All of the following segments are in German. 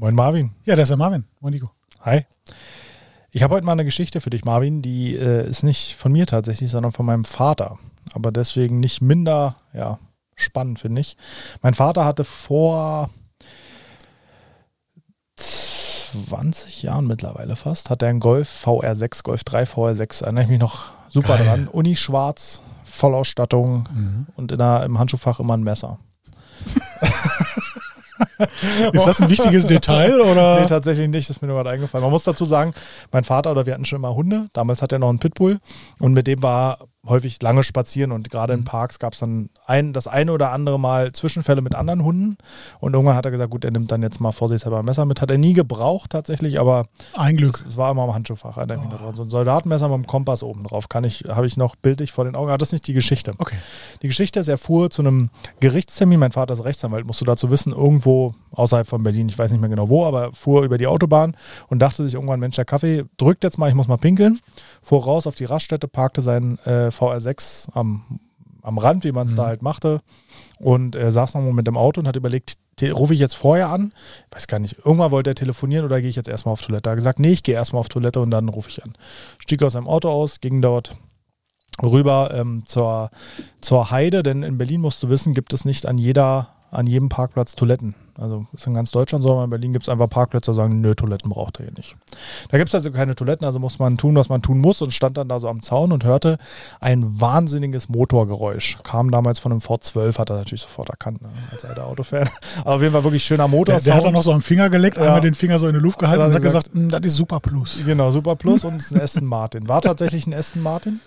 Moin Marvin. Ja, das ist der Marvin. Moin Nico. Hi. Ich habe heute mal eine Geschichte für dich, Marvin, die äh, ist nicht von mir tatsächlich, sondern von meinem Vater. Aber deswegen nicht minder ja, spannend, finde ich. Mein Vater hatte vor 20 Jahren mittlerweile fast, hat er einen Golf VR6, Golf 3 VR6, erinnere ich mich noch super Geil. dran. Uni schwarz, Vollausstattung Mhm. und in der, im Handschuhfach immer ein Messer. Ist das ein wichtiges Detail Nee, oder? tatsächlich nicht, das ist mir nur gerade eingefallen. Man muss dazu sagen, mein Vater oder wir hatten schon immer Hunde. Damals hat er noch einen Pitbull und mit dem war häufig lange spazieren und gerade in Parks gab es dann ein, das eine oder andere Mal Zwischenfälle mit anderen Hunden und irgendwann hat er gesagt, gut, er nimmt dann jetzt mal vorsichtshalber ein Messer mit. Hat er nie gebraucht tatsächlich, aber Ein Glück. es war immer im Handschuhfach. dran. So ein Soldatenmesser mit einem Kompass oben drauf, kann ich, habe ich noch bildlich vor den Augen. Aber das ist nicht die Geschichte. Okay. Die Geschichte ist, er fuhr zu einem Gerichtstermin. Mein Vater ist Rechtsanwalt, musst du dazu wissen, irgendwo außerhalb von Berlin, ich weiß nicht mehr genau wo, aber fuhr über die Autobahn und dachte sich irgendwann, Mensch, der Kaffee drückt jetzt mal, ich muss mal pinkeln. Fuhr raus auf die Raststätte, parkte seinen äh, VR6 am, am Rand, wie man es da halt machte. Und er saß noch einen Moment im Auto und hat überlegt, rufe ich jetzt vorher an? Ich weiß gar nicht, irgendwann wollte er telefonieren oder gehe ich jetzt erstmal auf Toilette? Er hat gesagt, nee, ich gehe erstmal auf Toilette und dann rufe ich an. Stieg aus seinem Auto aus, ging dort rüber ähm, zur, zur Heide, denn in Berlin musst du wissen, gibt es nicht an jeder, an jedem Parkplatz Toiletten. Also ist in ganz Deutschland so, aber in Berlin gibt es einfach Parkplätze, die sagen, nö, Toiletten braucht er hier nicht. Da gibt es also keine Toiletten, also muss man tun, was man tun muss und stand dann da so am Zaun und hörte ein wahnsinniges Motorgeräusch. Kam damals von einem Ford 12, hat er natürlich sofort erkannt, ne, als alter Autofan. Aber auf jeden Fall wirklich schöner Motor. Der, der hat dann noch so am Finger geleckt, Ja. einmal den Finger so in die Luft gehalten und hat gesagt, "Mm, das ist Super Plus. Genau, Super Plus und es ist ein Aston Martin. War tatsächlich ein Aston Martin.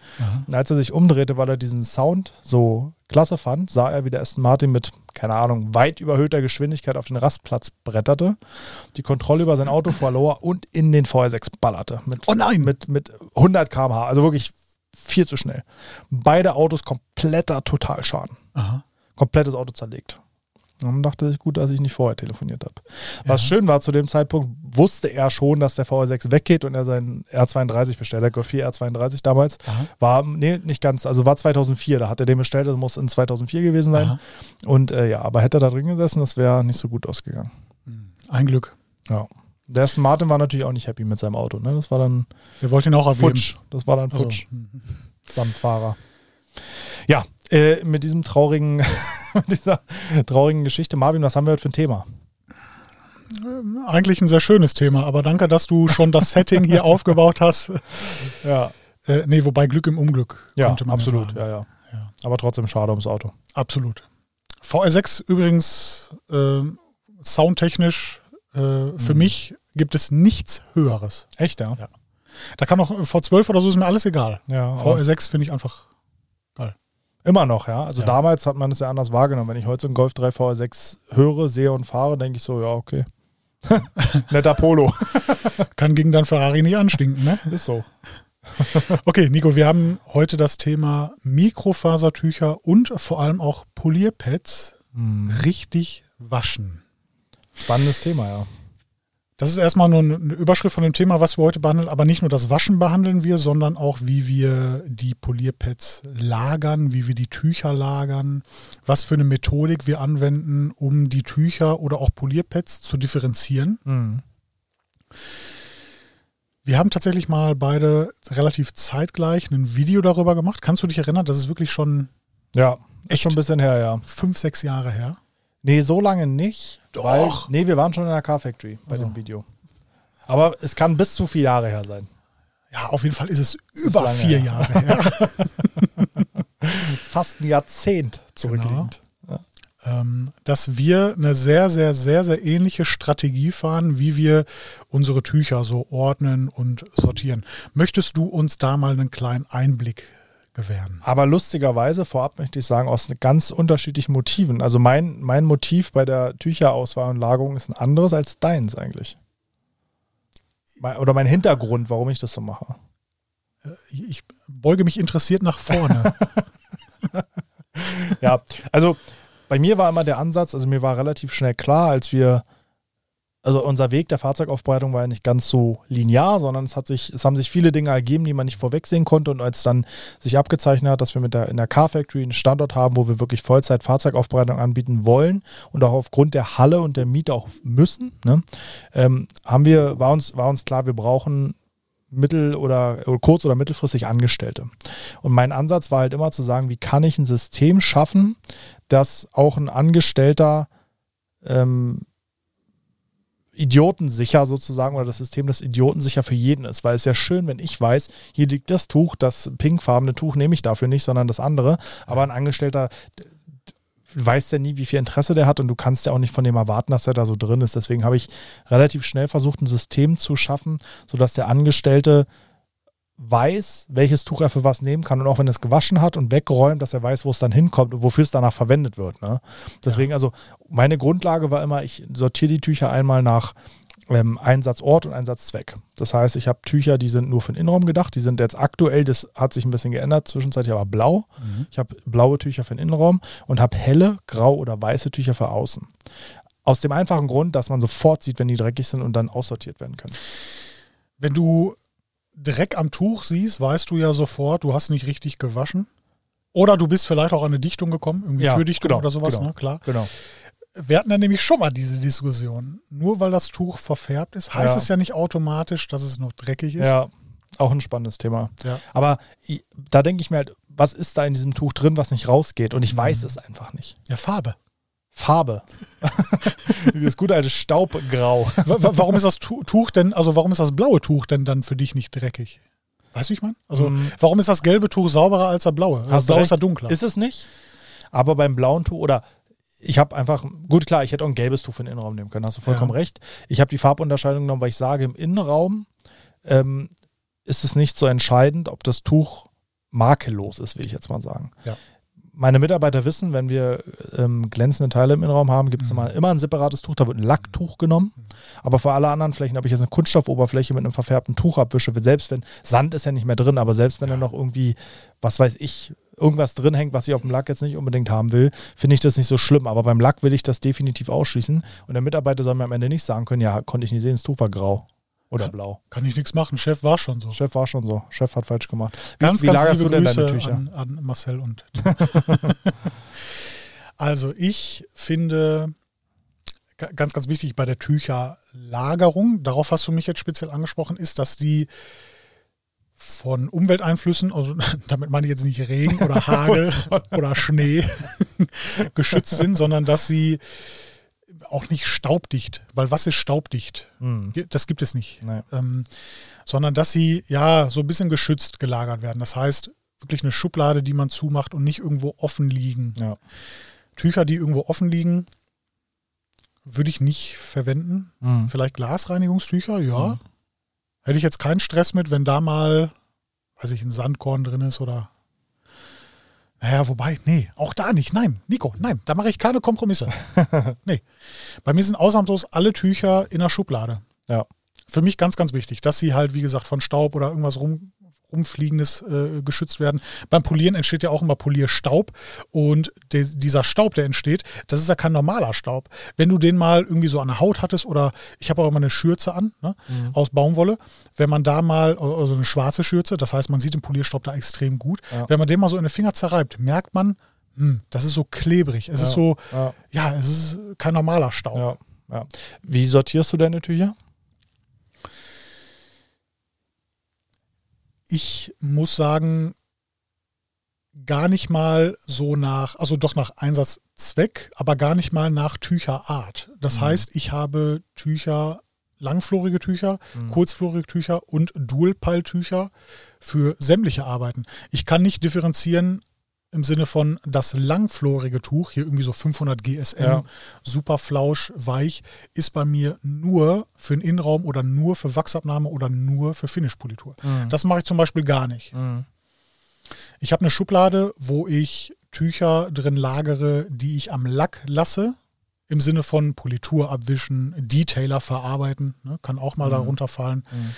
Und als er sich umdrehte, weil er diesen Sound so klasse fand, sah er, wie der Aston Martin mit, keine Ahnung, weit überhöhter Geschwindigkeit auf den Rastplatz bretterte, die Kontrolle über sein Auto verlor und in den VR6 ballerte. Mit, Oh nein! Mit, mit 100 km/h, also wirklich viel zu schnell. Beide Autos kompletter Totalschaden. Aha. Komplettes Auto zerlegt. Und dann dachte ich, gut, dass ich nicht vorher telefoniert habe. Was schön war, zu dem Zeitpunkt wusste er schon, dass der VR6 weggeht und er seinen R32 bestellt. Der Golf 4 R32 damals Aha. war, nee, nicht ganz, also war 2004, da hat er den bestellt, das muss in 2004 gewesen sein. Aha. Und äh, ja, aber hätte er da drin gesessen, das wäre nicht so gut ausgegangen. Ein Glück. Ja. Der Aston Martin war natürlich auch nicht happy mit seinem Auto. Ne? Das war dann Der wollte ihn auch abgeben. futsch. Das war dann Also, futsch. samt Fahrer. Ja, äh, mit diesem traurigen, dieser traurigen Geschichte, Marvin, was haben wir heute für ein Thema? eigentlich ein sehr schönes Thema, aber danke, dass du schon das Setting hier aufgebaut hast. Ja, Äh, nee, wobei Glück im Unglück, ja könnte man absolut, ja, ja, Ja. Aber trotzdem schade ums Auto. Absolut. VR6 übrigens äh, soundtechnisch äh, Mhm. für mich gibt es nichts Höheres. Echt, ja? Ja. Da kann auch V12 oder so ist mir alles egal. Ja, aber VR6 finde ich einfach. Immer noch, ja. Also Ja. damals hat man es ja anders wahrgenommen. Wenn ich heute so einen Golf 3 VR6 höre, sehe und fahre, denke ich so, ja, okay. Netter Polo. Kann gegen dein Ferrari nicht anstinken, ne? Ist so. Okay, Nico, wir haben heute das Thema Mikrofasertücher und vor allem auch Polierpads Hm. richtig waschen. Spannendes Thema, ja. Das ist erstmal nur eine Überschrift von dem Thema, was wir heute behandeln, aber nicht nur das Waschen behandeln wir, sondern auch, wie wir die Polierpads lagern, wie wir die Tücher lagern, was für eine Methodik wir anwenden, um die Tücher oder auch Polierpads zu differenzieren. Hm. Wir haben tatsächlich mal beide relativ zeitgleich ein Video darüber gemacht. Kannst du dich erinnern? Das ist wirklich schon Ja, Echt? schon ein bisschen her, ja. fünf, sechs Jahre her. Nee, so lange nicht. Doch. Weil, nee, wir waren schon in der Car Factory bei Also. dem Video. Aber es kann bis zu vier Jahre her sein. Ja, auf jeden Fall ist es über lange vier her. Jahre her. Fast ein Jahrzehnt zurückliegend. ähm, dass wir eine sehr, sehr, sehr, sehr ähnliche Strategie fahren, wie wir unsere Tücher so ordnen und sortieren. Möchtest du uns da mal einen kleinen Einblick gewähren? Aber lustigerweise, vorab möchte ich sagen, aus ganz unterschiedlichen Motiven. Also mein, mein Motiv bei der Tücherauswahl und Lagerung ist ein anderes als deins eigentlich. Oder mein Hintergrund, warum ich das so mache. Ich beuge mich interessiert nach vorne. Ja, also bei mir war immer der Ansatz, also mir war relativ schnell klar, als wir also unser Weg der Fahrzeugaufbereitung war ja nicht ganz so linear, sondern es hat sich, es haben sich viele Dinge ergeben, die man nicht vorwegsehen konnte. Und als dann sich abgezeichnet hat, dass wir mit der in der Car Factory einen Standort haben, wo wir wirklich Vollzeit Fahrzeugaufbereitung anbieten wollen und auch aufgrund der Halle und der Miete auch müssen, ne, ähm, haben wir, war uns, war uns klar, wir brauchen mittel- oder, oder kurz- oder mittelfristig Angestellte. Und mein Ansatz war halt immer zu sagen, wie kann ich ein System schaffen, dass auch ein Angestellter ähm, idiotensicher sozusagen oder das System, das idiotensicher für jeden ist. Weil es ja schön, wenn ich weiß, hier liegt das Tuch, das pinkfarbene Tuch nehme ich dafür nicht, sondern das andere. Aber ein Angestellter weiß ja nie, wie viel Interesse der hat und du kannst ja auch nicht von dem erwarten, dass er da so drin ist. Deswegen habe ich relativ schnell versucht, ein System zu schaffen, sodass der Angestellte weiß, welches Tuch er für was nehmen kann und auch wenn es gewaschen hat und weggeräumt, dass er weiß, wo es dann hinkommt und wofür es danach verwendet wird. Ne? Deswegen, ja. also meine Grundlage war immer, ich sortiere die Tücher einmal nach ähm, Einsatzort und Einsatzzweck. Das heißt, ich habe Tücher, die sind nur für den Innenraum gedacht. Die sind jetzt aktuell, das hat sich ein bisschen geändert, zwischenzeitlich aber blau. Mhm. Ich habe blaue Tücher für den Innenraum und habe helle, grau oder weiße Tücher für außen. Aus dem einfachen Grund, dass man sofort sieht, wenn die dreckig sind und dann aussortiert werden können. Wenn du Dreck am Tuch siehst, weißt du ja sofort, du hast nicht richtig gewaschen. Oder du bist vielleicht auch an eine Dichtung gekommen, irgendwie ja, Türdichtung genau, oder sowas, genau, ne? Klar. Genau. Wir hatten dann nämlich schon mal diese Diskussion. Nur weil das Tuch verfärbt ist, heißt ja. es ja nicht automatisch, dass es noch dreckig ist. Ja, auch ein spannendes Thema. Ja. Aber da denke ich mir halt, was ist da in diesem Tuch drin, was nicht rausgeht? Und ich mhm. weiß es einfach nicht. Ja, Farbe. Farbe. das gute alte Staubgrau. warum ist das Tuch denn, also warum ist das blaue Tuch denn dann für dich nicht dreckig? Weißt du, wie ich meine? Also, mm. warum ist das gelbe Tuch sauberer als das blaue? Das blaue ist ja dunkler. Ist es nicht? Aber beim blauen Tuch oder ich habe einfach, gut klar, ich hätte auch ein gelbes Tuch für den Innenraum nehmen können, hast du vollkommen ja. recht. Ich habe die Farbunterscheidung genommen, weil ich sage, im Innenraum ähm, ist es nicht so entscheidend, ob das Tuch makellos ist, will ich jetzt mal sagen. Ja meine Mitarbeiter wissen, wenn wir ähm, glänzende Teile im Innenraum haben, gibt es mhm. immer, immer ein separates Tuch, da wird ein Lacktuch genommen. Mhm. Aber für alle anderen Flächen, ob ich jetzt eine Kunststoffoberfläche mit einem verfärbten Tuch abwische, selbst wenn, Sand ist ja nicht mehr drin, aber selbst wenn ja. da noch irgendwie, was weiß ich, irgendwas drin hängt, was ich auf dem Lack jetzt nicht unbedingt haben will, finde ich das nicht so schlimm. Aber beim Lack will ich das definitiv ausschließen. Und der Mitarbeiter soll mir am Ende nicht sagen können, ja, konnte ich nicht sehen, das Tuch war grau. Oder blau. Kann ich nichts machen. Chef war schon so. Chef war schon so. Chef hat falsch gemacht. Wie, ganz, wie ganz lagerst du denn Grüße deine Tücher? An, an Marcel und. also ich finde ganz, ganz wichtig bei der Tücherlagerung, darauf hast du mich jetzt speziell angesprochen, ist, dass die von Umwelteinflüssen, also damit meine ich jetzt nicht Regen oder Hagel oder Schnee geschützt sind, sondern dass sie auch nicht staubdicht, weil was ist staubdicht? Mhm. Das gibt es nicht. Nee. Ähm, sondern dass sie ja so ein bisschen geschützt gelagert werden. Das heißt, wirklich eine Schublade, die man zumacht und nicht irgendwo offen liegen. Ja. Tücher, die irgendwo offen liegen, würde ich nicht verwenden. Mhm. Vielleicht Glasreinigungstücher, ja. Mhm. Hätte ich jetzt keinen Stress mit, wenn da mal, weiß ich, ein Sandkorn drin ist oder naja, wobei, nee, auch da nicht. Nein, Nico, nein, da mache ich keine Kompromisse. nee. Bei mir sind ausnahmslos alle Tücher in der Schublade. Ja. Für mich ganz, ganz wichtig, dass sie halt, wie gesagt, von Staub oder irgendwas rum, Rumfliegendes äh, geschützt werden. Beim Polieren entsteht ja auch immer Polierstaub und de, dieser Staub, der entsteht, das ist ja kein normaler Staub. Wenn du den mal irgendwie so an der Haut hattest oder ich habe auch immer eine Schürze an ne, mhm. aus Baumwolle, wenn man da mal, also eine schwarze Schürze, das heißt, man sieht den Polierstaub da extrem gut, ja. wenn man den mal so in den Finger zerreibt, merkt man, hm, das ist so klebrig. Es ja. ist so, ja. ja. es ist kein normaler Staub. Wie sortierst du deine Tücher? Ich muss sagen, gar nicht mal so nach, also doch nach Einsatzzweck, aber gar nicht mal nach Tücherart. Das mhm. heißt, ich habe Tücher, langflorige Tücher, mhm. kurzflorige Tücher und Dualpeiltücher für sämtliche Arbeiten. Ich kann nicht differenzieren im Sinne von das langflorige Tuch, hier irgendwie so 500 GSM, ja. super flausch, weich, ist bei mir nur für den Innenraum oder nur für Wachsabnahme oder nur für Finishpolitur. Mhm. Das mache ich zum Beispiel gar nicht. Mhm. Ich habe eine Schublade, wo ich Tücher drin lagere, die ich am Lack lasse, im Sinne von Politur abwischen, Detailer verarbeiten, ne, kann auch mal mhm. darunter fallen. Mhm.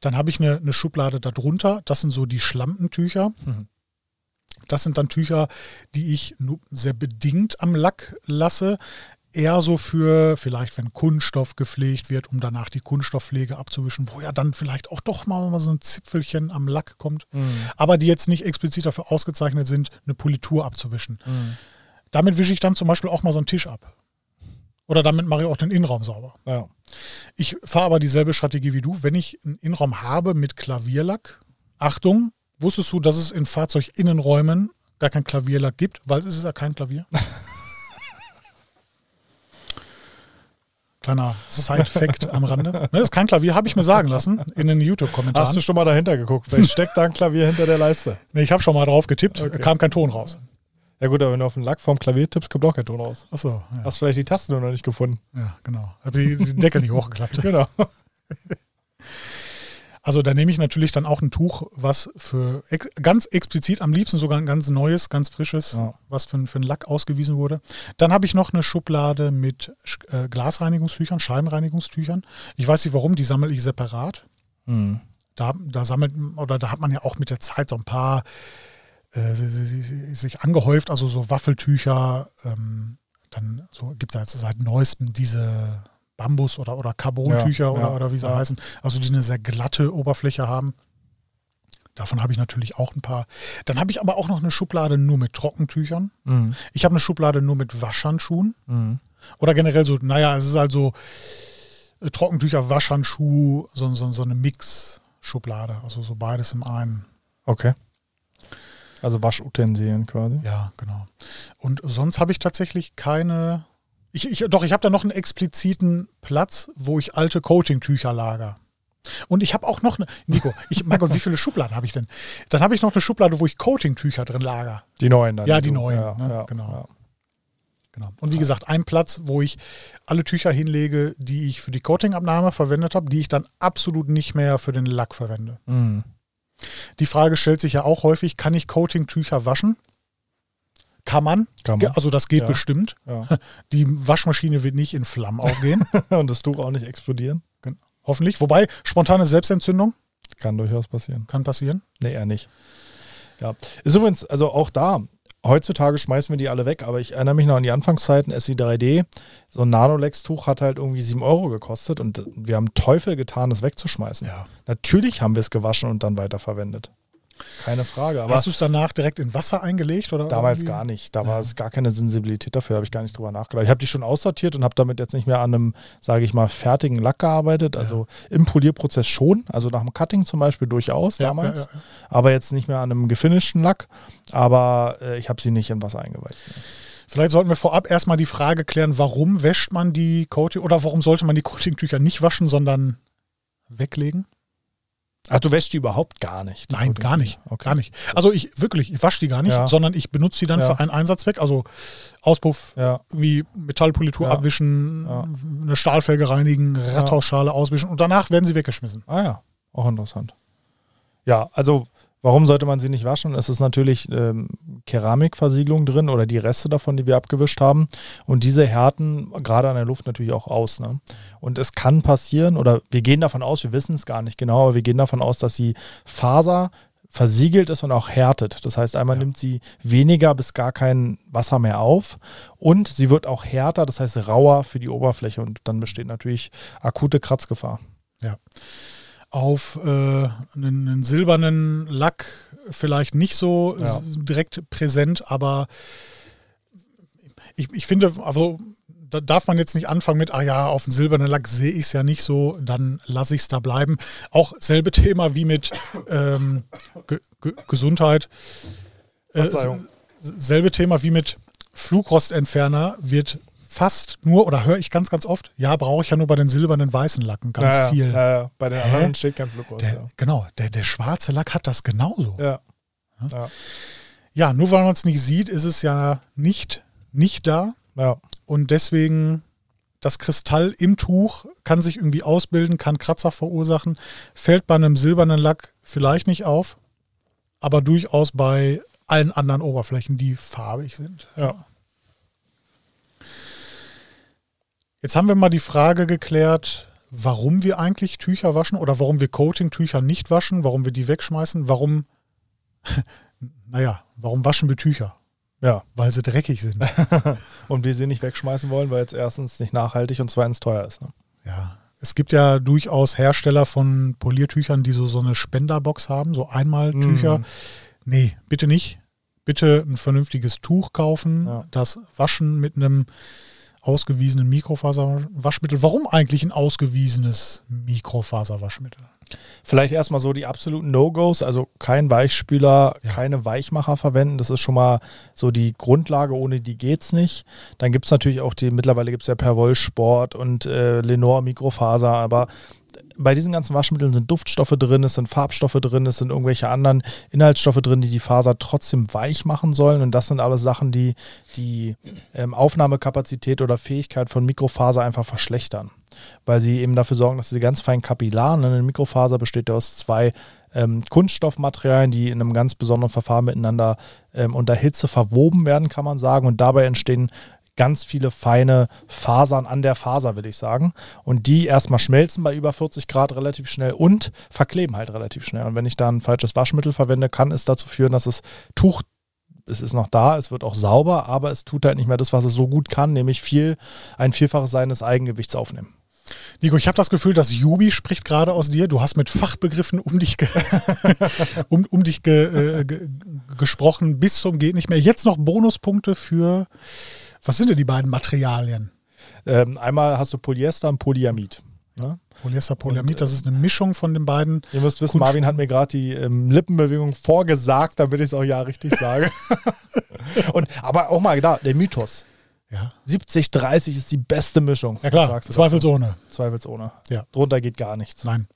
Dann habe ich eine, eine Schublade darunter, das sind so die Schlampentücher. Mhm. Das sind dann Tücher, die ich nur sehr bedingt am Lack lasse. eher so für vielleicht, wenn Kunststoff gepflegt wird, um danach die Kunststoffpflege abzuwischen, wo ja dann vielleicht auch doch mal so ein Zipfelchen am Lack kommt, Mhm. aber die jetzt nicht explizit dafür ausgezeichnet sind, eine Politur abzuwischen. Mhm. Damit wische ich dann zum Beispiel auch mal so einen Tisch ab. Oder damit mache ich auch den Innenraum sauber. Ja. Ich fahre aber dieselbe Strategie wie du. Wenn ich einen Innenraum habe mit Klavierlack, Achtung, wusstest du, dass es in Fahrzeuginnenräumen gar kein Klavierlack gibt, weil es ist ja kein Klavier? Kleiner Side-Fact am Rande. Ne, das ist kein Klavier, habe ich mir sagen lassen in den Hast YouTube-Kommentaren. du schon mal dahinter geguckt? Vielleicht steckt da ein Klavier hinter der Leiste. Nee, ich habe schon mal drauf getippt, Okay. kam kein Ton raus. Ja gut, aber wenn du auf den Lack vom Klavier tippst, kommt auch kein Ton raus. Achso, ja, Hast vielleicht die Tasten nur noch nicht gefunden. ja genau. Habe die, die Deckel nicht hochgeklappt. Genau. Also da nehme ich natürlich dann auch ein Tuch, was für ex ganz explizit am liebsten sogar ein ganz neues, ganz frisches, Ja. was für, für einen Lack ausgewiesen wurde. Dann habe ich noch eine Schublade mit äh, Glasreinigungstüchern, Scheibenreinigungstüchern. Ich weiß nicht warum, die sammle ich separat. Mhm. Da, da sammelt oder da hat man ja auch mit der Zeit so ein paar äh, si- si- si- si- sich angehäuft, also so Waffeltücher. Ähm, dann so gibt es jetzt seit neuestem diese Bambus- oder, oder Carbontücher Ja, oder, ja, oder wie sie ja. heißen, also die eine sehr glatte Oberfläche haben. Davon habe ich natürlich auch ein paar. Dann habe ich aber auch noch eine Schublade nur mit Trockentüchern. Mhm. Ich habe eine Schublade nur mit Waschhandschuhen. Mhm. Oder generell so, naja, es ist also äh, Trockentücher, Waschhandschuh, so, so, so eine Mix-Schublade. Also so beides im einen. Okay. Also Waschutensilien quasi. Ja, genau. Und sonst habe ich tatsächlich keine. Ich, ich, doch, ich habe da noch einen expliziten Platz, wo ich alte Coating-Tücher lager. Und ich habe auch noch eine. Nico, ich, mein Gott, wie viele Schubladen habe ich denn? Dann habe ich noch eine Schublade, wo ich Coating-Tücher drin lager. Die neuen dann. Ja, die du- neuen, Ja, ne? ja, Genau. Ja. Genau. Und wie gesagt, ein Platz, wo ich alle Tücher hinlege, die ich für die Coatingabnahme verwendet habe, die ich dann absolut nicht mehr für den Lack verwende. Mhm. Die Frage stellt sich ja auch häufig, kann ich Coating-Tücher waschen? Kann man. Kann man. Also das geht Ja. bestimmt. Ja. Die Waschmaschine wird nicht in Flammen aufgehen. Und das Tuch auch nicht explodieren. Hoffentlich. Wobei, spontane Selbstentzündung Kann durchaus passieren. kann passieren. Nee, eher nicht. Ja. Ist übrigens, also auch da, heutzutage schmeißen wir die alle weg, aber ich erinnere mich noch an die Anfangszeiten, SI3D, so ein Nanolex-Tuch hat halt irgendwie 7 Euro gekostet und wir haben Teufel getan, das wegzuschmeißen. Ja. Natürlich haben wir es gewaschen und dann weiterverwendet. Keine Frage. Aber Hast du es danach direkt in Wasser eingelegt? Oder damals irgendwie? gar nicht. Da Ja. war es gar keine Sensibilität dafür, habe ich gar nicht drüber nachgedacht. Ich habe die schon aussortiert und habe damit jetzt nicht mehr an einem, sage ich mal, fertigen Lack gearbeitet. Also im Polierprozess schon, also nach dem Cutting zum Beispiel durchaus Ja, damals. aber jetzt nicht mehr an einem gefinischten Lack. Aber äh, ich habe sie nicht in Wasser eingeweicht. Vielleicht sollten wir vorab erstmal die Frage klären, warum wäscht man die Coating oder warum sollte man die Coating-Tücher nicht waschen, sondern weglegen? Ach, du wäschst die überhaupt gar nicht? Nein, gar nicht. Okay. Gar nicht. Also ich wirklich, ich wasche die gar nicht, Ja. sondern ich benutze die dann Ja. für einen Einsatzzweck. Also Auspuff, Ja, irgendwie Metallpolitur abwischen, eine Stahlfelge reinigen, Radhausschale auswischen und danach werden sie weggeschmissen. ah ja, auch interessant. Ja, also warum sollte man sie nicht waschen? Es ist natürlich ähm, Keramikversiegelung drin oder die Reste davon, die wir abgewischt haben. Und diese härten gerade an der Luft natürlich auch aus. Ne? Und es kann passieren, oder wir gehen davon aus, wir wissen es gar nicht genau, aber wir gehen davon aus, dass die Faser versiegelt ist und auch härtet. Das heißt, einmal Ja. nimmt sie weniger bis gar kein Wasser mehr auf und sie wird auch härter, das heißt rauer für die Oberfläche und dann besteht natürlich akute Kratzgefahr. Auf äh, einen, einen silbernen Lack vielleicht nicht so Ja. direkt präsent, aber ich, ich finde, also da darf man jetzt nicht anfangen mit, ah ja, auf den silbernen Lack sehe ich es ja nicht so, dann lasse ich es da bleiben. Auch selbe Thema wie mit ähm, Ge Ge Gesundheit. Äh, selbe Thema wie mit Flugrostentferner wird fast nur, oder höre ich ganz, ganz oft, ja, brauche ich ja nur bei den silbernen weißen Lacken ganz Naja, viel. naja, bei den Hä? anderen steht kein Flugrost. Der, Genau, der, der schwarze Lack hat das genauso. Ja. Ja. Ja, nur weil man es nicht sieht, ist es ja nicht, nicht da. ja. Und deswegen, das Kristall im Tuch kann sich irgendwie ausbilden, kann Kratzer verursachen. Fällt bei einem silbernen Lack vielleicht nicht auf, aber durchaus bei allen anderen Oberflächen, die farbig sind. Ja. Jetzt haben wir mal die Frage geklärt, warum wir eigentlich Tücher waschen oder warum wir Coating-Tücher nicht waschen, warum wir die wegschmeißen, warum, naja, warum waschen wir Tücher? Ja. weil sie dreckig sind. Und wir sie nicht wegschmeißen wollen, weil es erstens nicht nachhaltig und zweitens teuer ist. Ne? Ja. Es gibt ja durchaus Hersteller von Poliertüchern, die so, so eine Spenderbox haben, so Einmaltücher. Mhm. Nee, bitte nicht. Bitte ein vernünftiges Tuch kaufen, Ja. das waschen mit einem ausgewiesenen Mikrofaserwaschmittel. Warum eigentlich ein ausgewiesenes Mikrofaserwaschmittel? Vielleicht erstmal so die absoluten No-Gos, also kein Weichspüler, Ja. keine Weichmacher verwenden. Das ist schon mal so die Grundlage, ohne die geht's nicht. Dann gibt es natürlich auch die, mittlerweile gibt es ja Perwoll Sport und äh, Lenore Mikrofaser, aber bei diesen ganzen Waschmitteln sind Duftstoffe drin, es sind Farbstoffe drin, es sind irgendwelche anderen Inhaltsstoffe drin, die die Faser trotzdem weich machen sollen. Und das sind alles Sachen, die die ähm, Aufnahmekapazität oder Fähigkeit von Mikrofaser einfach verschlechtern. Weil sie eben dafür sorgen, dass diese ganz feinen Kapillaren, ne, eine Mikrofaser besteht aus zwei ähm, Kunststoffmaterialien, die in einem ganz besonderen Verfahren miteinander ähm, unter Hitze verwoben werden, kann man sagen. Und dabei entstehen ganz viele feine Fasern an der Faser, will ich sagen. Und die erstmal schmelzen bei über 40 Grad relativ schnell und verkleben halt relativ schnell. Und wenn ich da ein falsches Waschmittel verwende, kann es dazu führen, dass das Tuch, es ist noch da, es wird auch sauber, aber es tut halt nicht mehr das, was es so gut kann, nämlich viel, ein Vielfaches seines Eigengewichts aufnehmen. Nico, ich habe das Gefühl, dass Jubi spricht gerade aus dir. Du hast mit Fachbegriffen um dich, ge um, um dich ge äh, ge gesprochen bis zum geht nicht mehr. Jetzt noch Bonuspunkte für, was sind denn die beiden Materialien? Ähm, einmal hast du Polyester und Polyamid. Ne? Polyester, Polyamid, Und, äh, das ist eine Mischung von den beiden. Ihr müsst wissen, Marvin hat mir gerade die ähm, Lippenbewegung vorgesagt, damit ich es auch ja richtig sage. und, aber auch mal da, der Mythos. Ja, 70-30 ist die beste Mischung. ja klar, zweifelsohne. dazu? Zweifelsohne. Ja. Drunter geht gar nichts. Nein.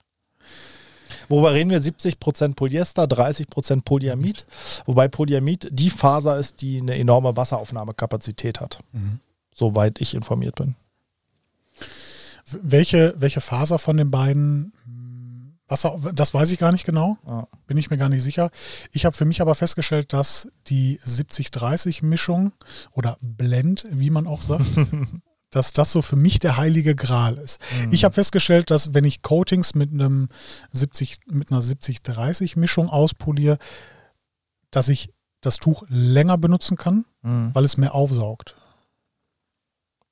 Worüber reden wir? 70% Polyester, 30% Polyamid. Wobei Polyamid die Faser ist, die eine enorme Wasseraufnahmekapazität hat. Mhm. Soweit ich informiert bin. Welche, welche Faser von den beiden, Wasser, das weiß ich gar nicht genau, Ja. bin ich mir gar nicht sicher. Ich habe für mich aber festgestellt, dass die 70-30-Mischung oder Blend, wie man auch sagt, dass das so für mich der heilige Gral ist. Ich habe festgestellt, dass wenn ich Coatings mit einem 70, mit einer 70-30-Mischung auspoliere, dass ich das Tuch länger benutzen kann, Mhm. weil es mehr aufsaugt.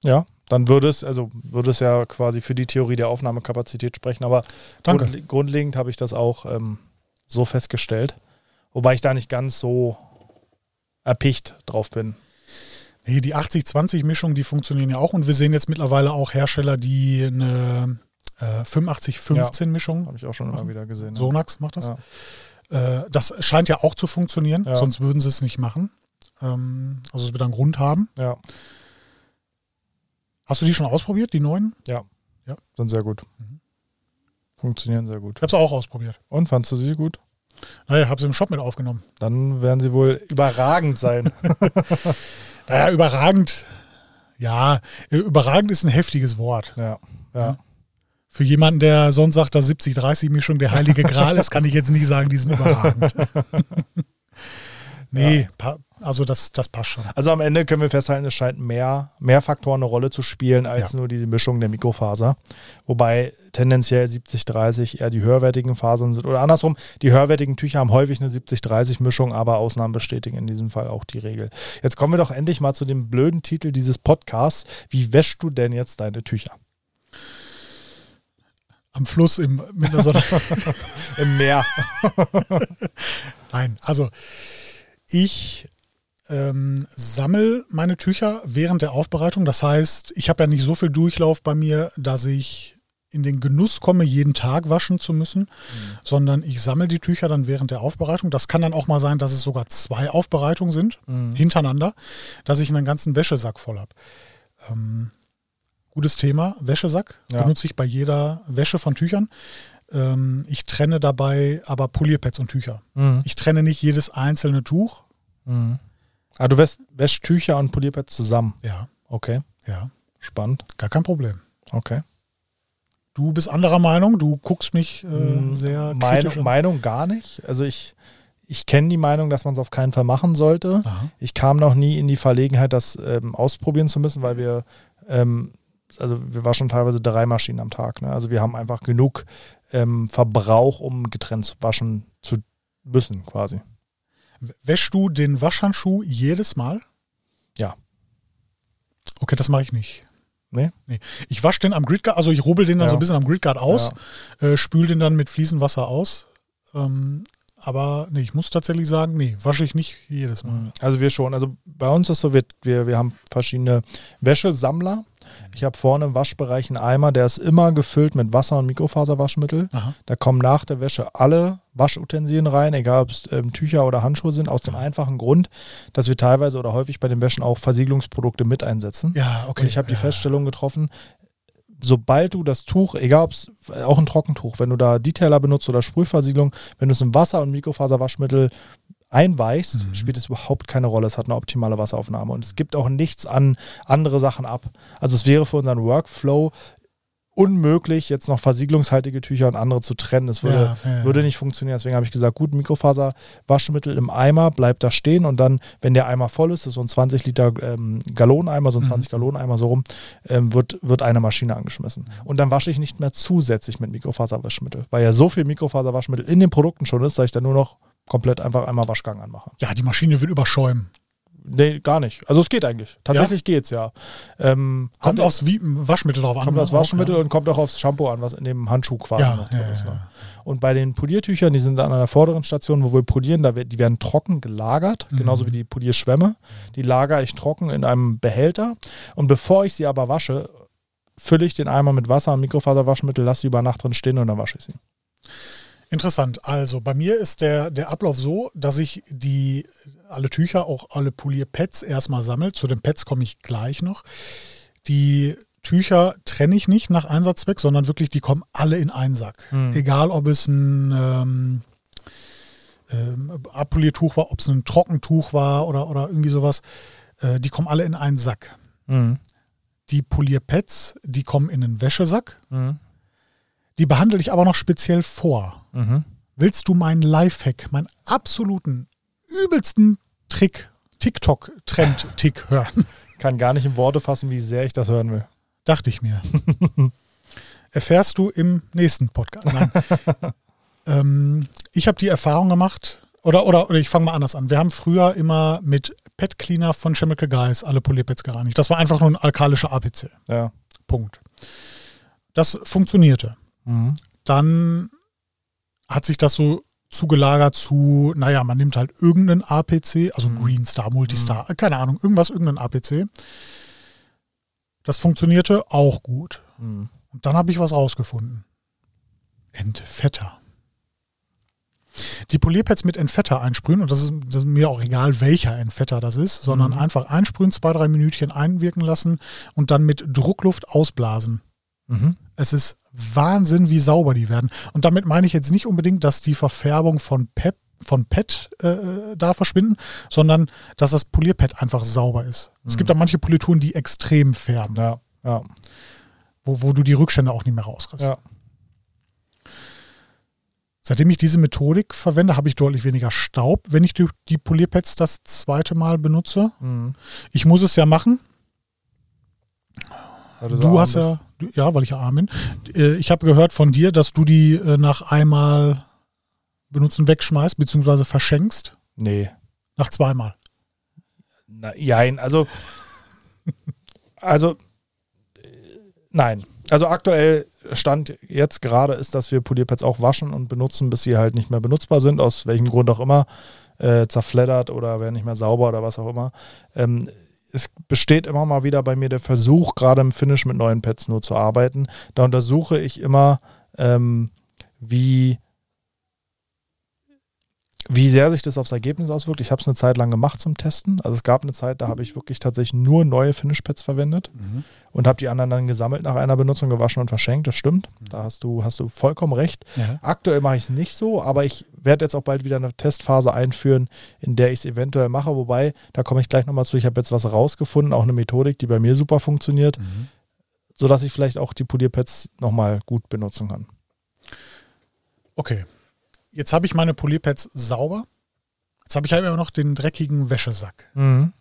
Ja, dann würde es, also würde es ja quasi für die Theorie der Aufnahmekapazität sprechen, aber grundle- grundlegend habe ich das auch ähm, so festgestellt. Wobei ich da nicht ganz so erpicht drauf bin. Nee, die 80-20-Mischung, die funktionieren ja auch. Und wir sehen jetzt mittlerweile auch Hersteller, die eine äh, 85-15-Mischung, Habe ich auch schon immer wieder gesehen. ja. Sonax macht das. Ja. Äh, das scheint ja auch zu funktionieren, Ja. sonst würden sie es nicht machen. Ähm, also es wird einen Grund haben. Ja, Hast du die schon ausprobiert, die neuen? sind sehr gut. Mhm. Funktionieren sehr gut. Ich habe sie auch ausprobiert. Und fandst du sie gut? Naja, habe sie im Shop mit aufgenommen. Dann werden sie wohl überragend sein. Naja, überragend. Ja, überragend ist ein heftiges Wort. ja, ja. Für jemanden, der sonst sagt, dass 70-30-Mischung der heilige Gral ist, kann ich jetzt nicht sagen, die sind überragend. nee, pa- also das, das passt schon. Also am Ende können wir festhalten, es scheint mehr, mehr Faktoren eine Rolle zu spielen als Ja. nur diese Mischung der Mikrofaser. Wobei tendenziell 70-30 eher die höherwertigen Fasern sind. Oder andersrum, die höherwertigen Tücher haben häufig eine 70-30-Mischung, aber Ausnahmen bestätigen in diesem Fall auch die Regel. Jetzt kommen wir doch endlich mal zu dem blöden Titel dieses Podcasts. Wie wäschst du denn jetzt deine Tücher? Am Fluss im, Sonne. Im Meer. Nein, also ich ähm, sammel meine Tücher während der Aufbereitung. Das heißt, ich habe ja nicht so viel Durchlauf bei mir, dass ich in den Genuss komme, jeden Tag waschen zu müssen, sondern ich sammle die Tücher dann während der Aufbereitung. Das kann dann auch mal sein, dass es sogar zwei Aufbereitungen sind, Mhm. hintereinander, dass ich einen ganzen Wäschesack voll habe. Ähm, gutes Thema, Wäschesack Ja. benutze ich bei jeder Wäsche von Tüchern. Ähm, ich trenne dabei aber Polierpads und Tücher. Mhm. Ich trenne nicht jedes einzelne Tuch. Mhm. Ah, du wäschst, wäschst Tücher und Polierpads zusammen. Ja, Okay, ja, spannend. gar kein Problem. Okay. Du bist anderer Meinung, du guckst mich äh, Mm, sehr kritisch Meinung, an. Meinung gar nicht. Also ich, ich kenne die Meinung, dass man es auf keinen Fall machen sollte. Aha. Ich kam noch nie in die Verlegenheit, das ähm, ausprobieren zu müssen, weil wir, ähm, also wir waschen teilweise drei Maschinen am Tag. Ne? Also wir haben einfach genug ähm, Verbrauch, um getrennt waschen zu müssen, quasi. Wäschst du den Waschhandschuh jedes Mal? Ja. Okay, das mache ich nicht. Nee? Nee. Ich wasche den am Gridguard, also ich rubbel den dann Ja. so ein bisschen am Gridguard aus, äh, spül den dann mit fließendem Wasser aus. Ähm, aber nee, ich muss tatsächlich sagen, nee, wasche ich nicht jedes Mal. Also wir schon. Also bei uns ist so, wir, wir, wir haben verschiedene Wäschesammler. Ich habe vorne im Waschbereich einen Eimer, der ist immer gefüllt mit Wasser und Mikrofaserwaschmittel. Aha. Da kommen nach der Wäsche alle Waschutensilien rein, egal ob es ähm, Tücher oder Handschuhe sind, aus dem einfachen Grund, dass wir teilweise oder häufig bei den Wäschen auch Versiegelungsprodukte mit einsetzen. Ja, okay. Und ich habe die ja. Feststellung getroffen, sobald du das Tuch, egal ob es auch ein Trockentuch, wenn du da Detailer benutzt oder Sprühversiegelung, wenn du es in Wasser und Mikrofaserwaschmittel einweichst, Mhm. spielt es überhaupt keine Rolle. Es hat eine optimale Wasseraufnahme und es gibt auch nichts an andere Sachen ab. Also es wäre für unseren Workflow unmöglich, jetzt noch versiegelungshaltige Tücher und andere zu trennen. Es würde, Ja, ja, würde nicht funktionieren. Deswegen habe ich gesagt, gut, Mikrofaserwaschmittel im Eimer, bleibt da stehen und dann, wenn der Eimer voll ist, so ein 20 Liter ähm, Galloneneimer, so ein Mhm. 20 Galloneneimer so rum, ähm, wird, wird eine Maschine angeschmissen. Und dann wasche ich nicht mehr zusätzlich mit Mikrofaserwaschmittel, weil ja so viel Mikrofaserwaschmittel in den Produkten schon ist, dass ich dann nur noch komplett einfach einmal Waschgang anmache. Ja, die Maschine wird überschäumen. Nee, gar nicht. Also es geht eigentlich. Tatsächlich geht's ja. Ähm, Kommt aufs Wie Waschmittel drauf an. kommt aufs auch, Waschmittel ja. und kommt auch aufs Shampoo an, was in dem Handschuh quasi Ja, noch drin ja, ist. ja, Ne? ja. Und bei den Poliertüchern, die sind an einer vorderen Station, wo wir polieren, da, wird- die werden trocken gelagert, Mhm. genauso wie die Polierschwämme. Die lagere ich trocken in einem Behälter. Und bevor ich sie aber wasche, fülle ich den Eimer mit Wasser und Mikrofaserwaschmittel, lasse sie über Nacht drin stehen und dann wasche ich sie. Interessant. Also bei mir ist der, der Ablauf so, dass ich die alle Tücher, auch alle Polierpads erstmal sammle. Zu den Pads komme ich gleich noch. Die Tücher trenne ich nicht nach Einsatzzweck, sondern wirklich, die kommen alle in einen Sack. Hm. Egal, ob es ein ähm, ähm, Abpoliertuch war, ob es ein Trockentuch war oder, oder irgendwie sowas. Äh, die kommen alle in einen Sack. Mhm. Die Polierpads, die kommen in einen Wäschesack. Mhm. Die behandle ich aber noch speziell vor. Mhm. Willst du meinen Lifehack, meinen absoluten, übelsten Trick, TikTok-Trend-Tick hören? Kann gar nicht in Worte fassen, wie sehr ich das hören will. Dachte ich mir. Erfährst du im nächsten Podcast. Nein. ähm, ich habe die Erfahrung gemacht, oder, oder, oder ich fange mal anders an. Wir haben früher immer mit Pet Cleaner von Chemical Guys alle Polierpads gereinigt. Das war einfach nur ein alkalischer APC. Ja. Punkt. Das funktionierte. Mhm. dann hat sich das so zugelagert zu, naja, man nimmt halt irgendeinen APC, also Mhm. Green Star, Multistar, keine Ahnung, irgendwas, irgendeinen APC. Das funktionierte auch gut. Mhm. Und dann habe ich was rausgefunden. Entfetter. Die Polierpads mit Entfetter einsprühen, und das ist, das ist mir auch egal, welcher Entfetter das ist, sondern Mhm. einfach einsprühen, zwei, drei Minütchen einwirken lassen und dann mit Druckluft ausblasen. Mhm. Es ist Wahnsinn, wie sauber die werden. Und damit meine ich jetzt nicht unbedingt, dass die Verfärbung von Pep von PET äh, da verschwinden, sondern dass das Polierpad einfach sauber ist. Es Mhm. gibt da manche Polituren, die extrem färben, Ja. Ja. wo, wo du die Rückstände auch nicht mehr rauskriegst. Ja. Seitdem ich diese Methodik verwende, habe ich deutlich weniger Staub, wenn ich die, die Polierpads das zweite Mal benutze. Mhm. Ich muss es ja machen. Weil so Du arm hast ja, du, ja, weil ich ja arm bin. Äh, Ich habe gehört von dir, dass du die äh, nach einmal benutzen wegschmeißt, beziehungsweise verschenkst. Nee. Nach zweimal. Na, jein, also. also. äh, Nein. Also aktuell Stand jetzt gerade ist, dass wir Polierpads auch waschen und benutzen, bis sie halt nicht mehr benutzbar sind, aus welchem Grund auch immer, äh, zerfleddert oder werden nicht mehr sauber oder was auch immer. Ähm, es besteht immer mal wieder bei mir der Versuch, gerade im Finish mit neuen Pads nur zu arbeiten. Da untersuche ich immer, ähm, wie, wie sehr sich das aufs Ergebnis auswirkt. Ich habe es eine Zeit lang gemacht zum Testen. Also es gab eine Zeit, da habe ich wirklich tatsächlich nur neue Finish-Pads verwendet und habe die anderen dann gesammelt nach einer Benutzung, gewaschen und verschenkt. Das stimmt. Da hast du, hast du vollkommen recht. Ja. Aktuell mache ich es nicht so, aber ich werde jetzt auch bald wieder eine Testphase einführen, in der ich es eventuell mache. Wobei, da komme ich gleich nochmal zu. Ich habe jetzt was rausgefunden, auch eine Methodik, die bei mir super funktioniert, sodass ich vielleicht auch die Polierpads nochmal gut benutzen kann. Okay. Jetzt habe ich meine Polierpads sauber. Jetzt habe ich halt immer noch den dreckigen Wäschesack. Mhm.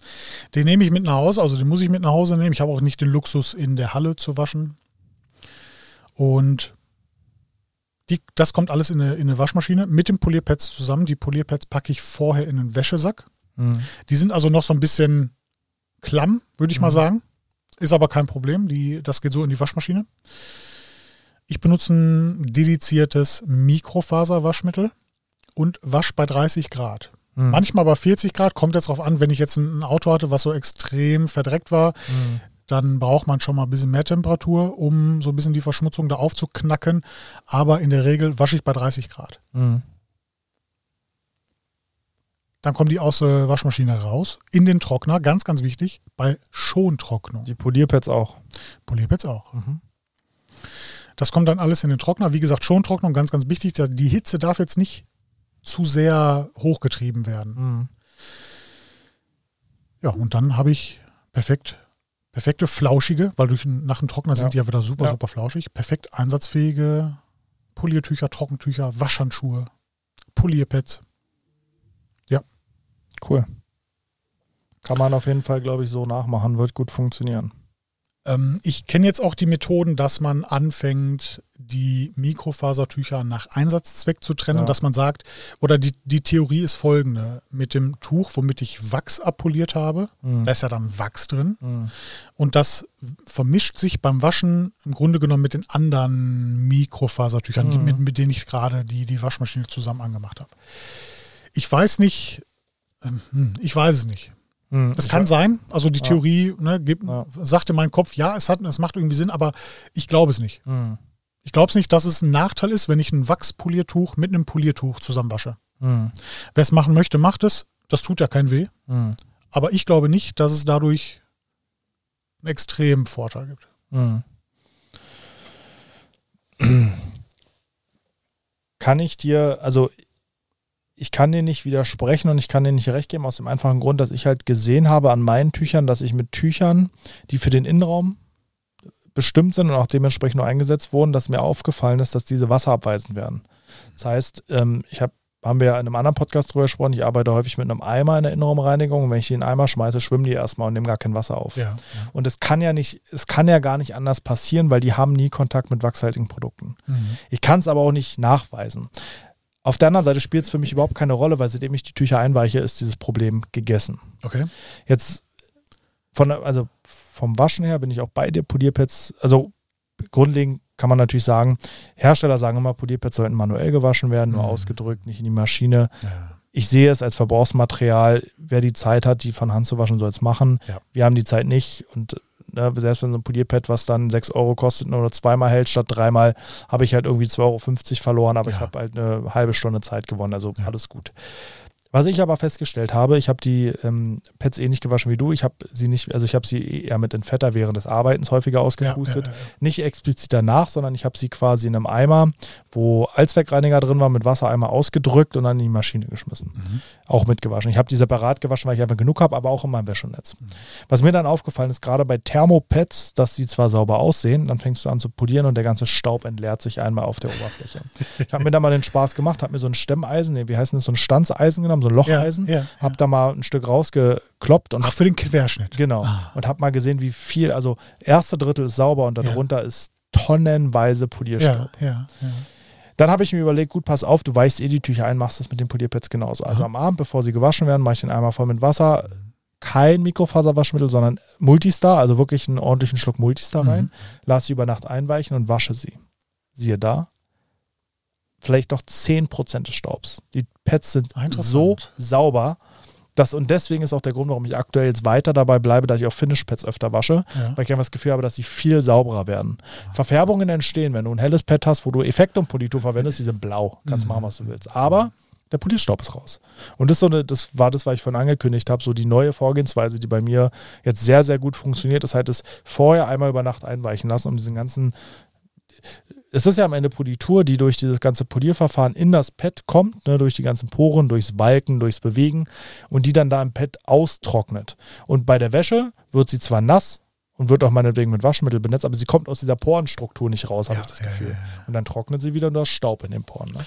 Den nehme ich mit nach Hause, also den muss ich mit nach Hause nehmen. Ich habe auch nicht den Luxus, in der Halle zu waschen. Und Die, das kommt alles in eine, in eine Waschmaschine mit den Polierpads zusammen. Die Polierpads packe ich vorher in einen Wäschesack. Mhm. Die sind also noch so ein bisschen klamm, würde ich mal Mhm. sagen. Ist aber kein Problem. Die, das geht so in die Waschmaschine. Ich benutze ein dediziertes Mikrofaserwaschmittel und wasch bei 30 Grad. Mhm. Manchmal bei 40 Grad, kommt jetzt darauf an, wenn ich jetzt ein Auto hatte, was so extrem verdreckt war, Mhm. dann braucht man schon mal ein bisschen mehr Temperatur, um so ein bisschen die Verschmutzung da aufzuknacken. Aber in der Regel wasche ich bei 30 Grad. Mhm. Dann kommen die aus der Waschmaschine raus, in den Trockner, ganz, ganz wichtig, bei Schontrocknung. Die Polierpads auch. Polierpads auch. Mhm. Das kommt dann alles in den Trockner. Wie gesagt, Schontrocknung, ganz, ganz wichtig. Die Hitze darf jetzt nicht zu sehr hochgetrieben werden. Mhm. Ja, und dann habe ich perfekt, perfekte flauschige, weil durch, nach dem Trockner Ja. sind die ja wieder super, Ja. super flauschig. Perfekt einsatzfähige Poliertücher, Trockentücher, Waschhandschuhe, Polierpads. Cool. Kann man auf jeden Fall, glaube ich, so nachmachen. Wird gut funktionieren. Ähm, ich kenne jetzt auch die Methoden, dass man anfängt, die Mikrofasertücher nach Einsatzzweck zu trennen, Ja. dass man sagt, oder die, die Theorie ist folgende, mit dem Tuch, womit ich Wachs abpoliert habe, Mhm. da ist ja dann Wachs drin Mhm. und das vermischt sich beim Waschen im Grunde genommen mit den anderen Mikrofasertüchern, die, Mhm. mit, mit denen ich gerade die, die Waschmaschine zusammen angemacht habe. Ich weiß nicht, ähm, hm, ich weiß es nicht. Mhm. Es kann hab- sein, also die. Theorie ne, gibt, Ja. sagte mein Kopf, ja, es, hat, es macht irgendwie Sinn, aber ich glaube es nicht. Mhm. Ich glaube es nicht, dass es ein Nachteil ist, wenn ich ein Wachspoliertuch mit einem Poliertuch zusammenwasche. Mhm. Wer es machen möchte, macht es. Das tut ja kein weh. Mhm. Aber ich glaube nicht, dass es dadurch einen extremen Vorteil gibt. Mhm. Kann ich dir, also ich kann dir nicht widersprechen und ich kann dir nicht recht geben, aus dem einfachen Grund, dass ich halt gesehen habe an meinen Tüchern, dass ich mit Tüchern, die für den Innenraum bestimmt sind und auch dementsprechend nur eingesetzt wurden, dass mir aufgefallen ist, dass diese wasserabweisend werden. Das heißt, ähm, ich habe haben wir ja in einem anderen Podcast drüber gesprochen, ich arbeite häufig mit einem Eimer in der Innenraumreinigung und wenn ich den Eimer schmeiße, schwimmen die erstmal und nehmen gar kein Wasser auf. Ja. Und es kann ja nicht, es kann ja gar nicht anders passieren, weil die haben nie Kontakt mit wachshaltigen Produkten. Mhm. Ich kann es aber auch nicht nachweisen. Auf der anderen Seite spielt es für mich überhaupt keine Rolle, weil seitdem ich die Tücher einweiche, ist dieses Problem gegessen. Okay. Jetzt von, also vom Waschen her bin ich auch bei dir. Polierpads, also grundlegend kann man natürlich sagen, Hersteller sagen immer, Polierpads sollten manuell gewaschen werden, nur Mhm. ausgedrückt, nicht in die Maschine. Ja. Ich sehe es als Verbrauchsmaterial. Wer die Zeit hat, die von Hand zu waschen, soll es machen. Ja. Wir haben die Zeit nicht. Und ne, selbst wenn so ein Polierpad, was dann 6 Euro kostet, nur zweimal hält statt dreimal, habe ich halt irgendwie 2,50 Euro verloren, aber ich Ja. habe halt eine halbe Stunde Zeit gewonnen. Also Ja. alles gut. Was ich aber festgestellt habe, ich habe die ähm, Pads ähnlich gewaschen wie du. Ich habe sie nicht, also ich habe sie eher mit Entfetter während des Arbeitens häufiger Ja, ausgepustet ja, ja. nicht explizit danach, sondern ich habe sie quasi in einem Eimer, wo Allzweckreiniger drin war, mit Wassereimer ausgedrückt und dann in die Maschine geschmissen. Mhm. Auch mitgewaschen. Ich habe die separat gewaschen, weil ich einfach genug habe, aber auch in meinem Wäschenetz. Was mir dann aufgefallen ist, gerade bei Thermopads, dass die zwar sauber aussehen, dann fängst du an zu polieren und der ganze Staub entleert sich einmal auf der Oberfläche. ich habe mir da mal den Spaß gemacht, habe mir so ein Stemmeisen, nee, wie heißt das, so ein Stanzeisen genommen, so ein Locheisen, Ja, ja, habe da mal ein Stück rausgekloppt und Ach, für den Querschnitt. Genau. Ah. Und habe mal gesehen, wie viel, also erste Drittel ist sauber und darunter ist tonnenweise Polierstaub. Ja. Dann habe ich mir überlegt, gut, pass auf, du weichst eh die Tücher ein, machst das mit den Polierpads genauso. Also Aha. am Abend, bevor sie gewaschen werden, mache ich den einmal voll mit Wasser. Kein Mikrofaserwaschmittel, sondern Multistar, also wirklich einen ordentlichen Schluck Multistar Mhm. rein. Lass sie über Nacht einweichen und wasche sie. Siehe da, vielleicht noch 10% des Staubs. Die Pads sind Ah, so sauber. Das, und deswegen ist auch der Grund, warum ich aktuell jetzt weiter dabei bleibe, dass ich auch Finish-Pads öfter wasche, Ja. weil ich einfach das Gefühl habe, dass sie viel sauberer werden. Verfärbungen entstehen, wenn du ein helles Pad hast, wo du Effekt und Politur verwendest, die sind blau. Kannst Mhm. machen, was du willst. Aber der Polierstaub ist raus. Und das, ist so eine, das war das, was ich vorhin angekündigt habe, so die neue Vorgehensweise, die bei mir jetzt sehr, sehr gut funktioniert, ist halt das vorher einmal über Nacht einweichen lassen, um diesen ganzen es ist ja am Ende Politur, die durch dieses ganze Polierverfahren in das Pad kommt, ne, durch die ganzen Poren, durchs Walken, durchs Bewegen und die dann da im Pad austrocknet. Und bei der Wäsche wird sie zwar nass und wird auch meinetwegen mit Waschmittel benetzt, aber sie kommt aus dieser Porenstruktur nicht raus, habe Ja, ich das Gefühl. ja, ja. Und dann trocknet sie wieder und du hast Staub in den Poren. Ne?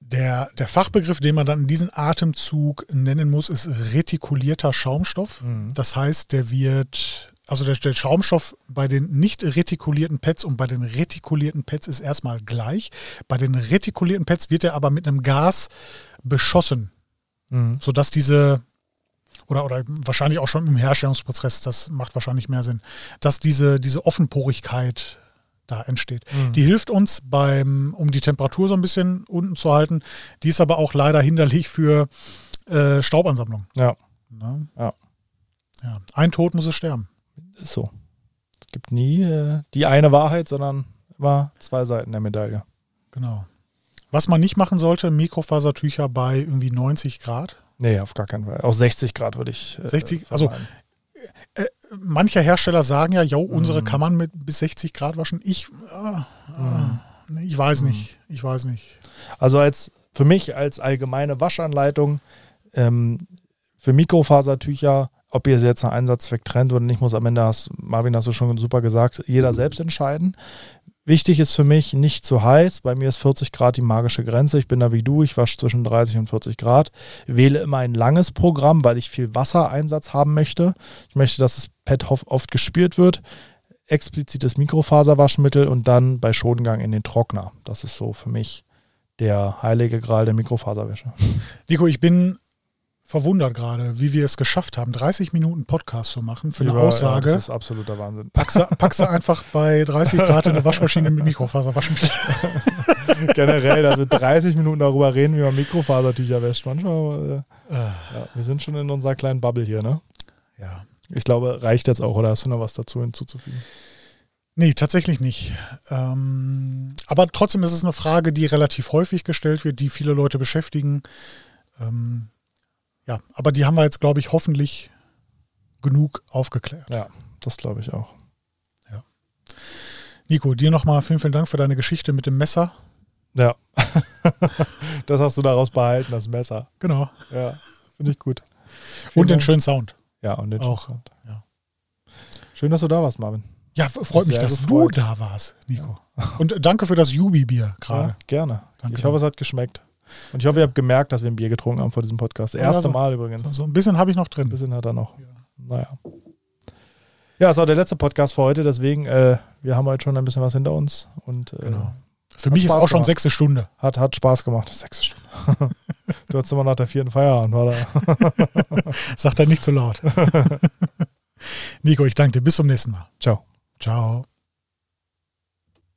Der, der Fachbegriff, den man dann in diesem Atemzug nennen muss, ist retikulierter Schaumstoff. Mhm. Das heißt, der wird also der, der Schaumstoff bei den nicht retikulierten Pads und bei den retikulierten Pads ist erstmal gleich. Bei den retikulierten Pads wird er aber mit einem Gas beschossen, Mhm. sodass diese, oder, oder wahrscheinlich auch schon im Herstellungsprozess, das macht wahrscheinlich mehr Sinn, dass diese, diese Offenporigkeit da entsteht. Mhm. Die hilft uns beim, um die Temperatur so ein bisschen unten zu halten. Die ist aber auch leider hinderlich für äh, Staubansammlung. Ja, Ne? Ja. ja. Ein Tod muss es sterben. Ist so. Es gibt nie äh, die eine Wahrheit, sondern immer zwei Seiten der Medaille. Genau. Was man nicht machen sollte, Mikrofasertücher bei irgendwie 90 Grad. Nee, auf gar keinen Fall. Auch 60 Grad würde ich. Äh, 60 also vermeiden. Manche Hersteller sagen ja, jo, unsere Mhm. kann man mit bis 60 Grad waschen. Ich, äh, äh, ich weiß Mhm. nicht. Ich weiß nicht. Also als für mich als allgemeine Waschanleitung ähm, für Mikrofasertücher, ob ihr sie jetzt nach Einsatzzweck trennt oder nicht, muss am Ende, hast, Marvin, hast du schon super gesagt, jeder selbst entscheiden. Wichtig ist für mich nicht zu heiß. Bei mir ist 40 Grad die magische Grenze. Ich bin da wie du. Ich wasche zwischen 30 und 40 Grad. Wähle immer ein langes Programm, weil ich viel Wassereinsatz haben möchte. Ich möchte, dass das Pad oft gespielt wird. Explizites Mikrofaserwaschmittel und dann bei Schongang in den Trockner. Das ist so für mich der heilige Gral der Mikrofaserwäsche. Nico, ich bin verwundert gerade, wie wir es geschafft haben, 30 Minuten Podcast zu machen für eine Über- Aussage. Ja, das ist absoluter Wahnsinn. Packst du, einfach bei 30 Grad in eine Waschmaschine mit Mikrofaserwaschmittel. Generell, dass wir 30 Minuten darüber reden, wie man Mikrofasertücher wäscht. Manchmal, äh, Äh, ja, wir sind schon in unserer kleinen Bubble hier, ne? ja. Ich glaube, reicht jetzt auch, oder hast du noch was dazu hinzuzufügen? Nee, tatsächlich nicht. Ähm, aber trotzdem ist es eine Frage, die relativ häufig gestellt wird, die viele Leute beschäftigen. Ähm, ja, aber die haben wir jetzt, glaube ich, hoffentlich genug aufgeklärt. Ja, das glaube ich auch. Nico, dir nochmal vielen, vielen Dank für deine Geschichte mit dem Messer. Ja. das hast du daraus behalten, das Messer. Genau. Ja, finde ich gut. Und den Dank. schönen Sound. Ja, und den Auch, Sound. ja. Schön, dass du da warst, Marvin. Ja, freut mich, dass gefreut. du da warst, Nico. Und danke für das Jubi-Bier gerade. Ja, gerne. Danke. Ich hoffe, es hat geschmeckt. Und ich hoffe, ihr habt gemerkt, dass wir ein Bier getrunken haben vor diesem Podcast. Das Ja, erste so- Mal übrigens. So, so ein bisschen habe ich noch Ein drin. bisschen hat er noch. Ja. Naja. Ja, ist auch der letzte Podcast für heute, deswegen, äh, wir haben heute schon ein bisschen was hinter uns und äh, Genau. Für mich ist Spaß auch schon gemacht. sechste Stunde. hat, hat Spaß gemacht. Sechs Stunden. du hattest immer nach der vierten Feierabend, war da. Sagt er nicht zu laut. Nico, ich danke dir. Bis zum nächsten Mal. Ciao. Ciao.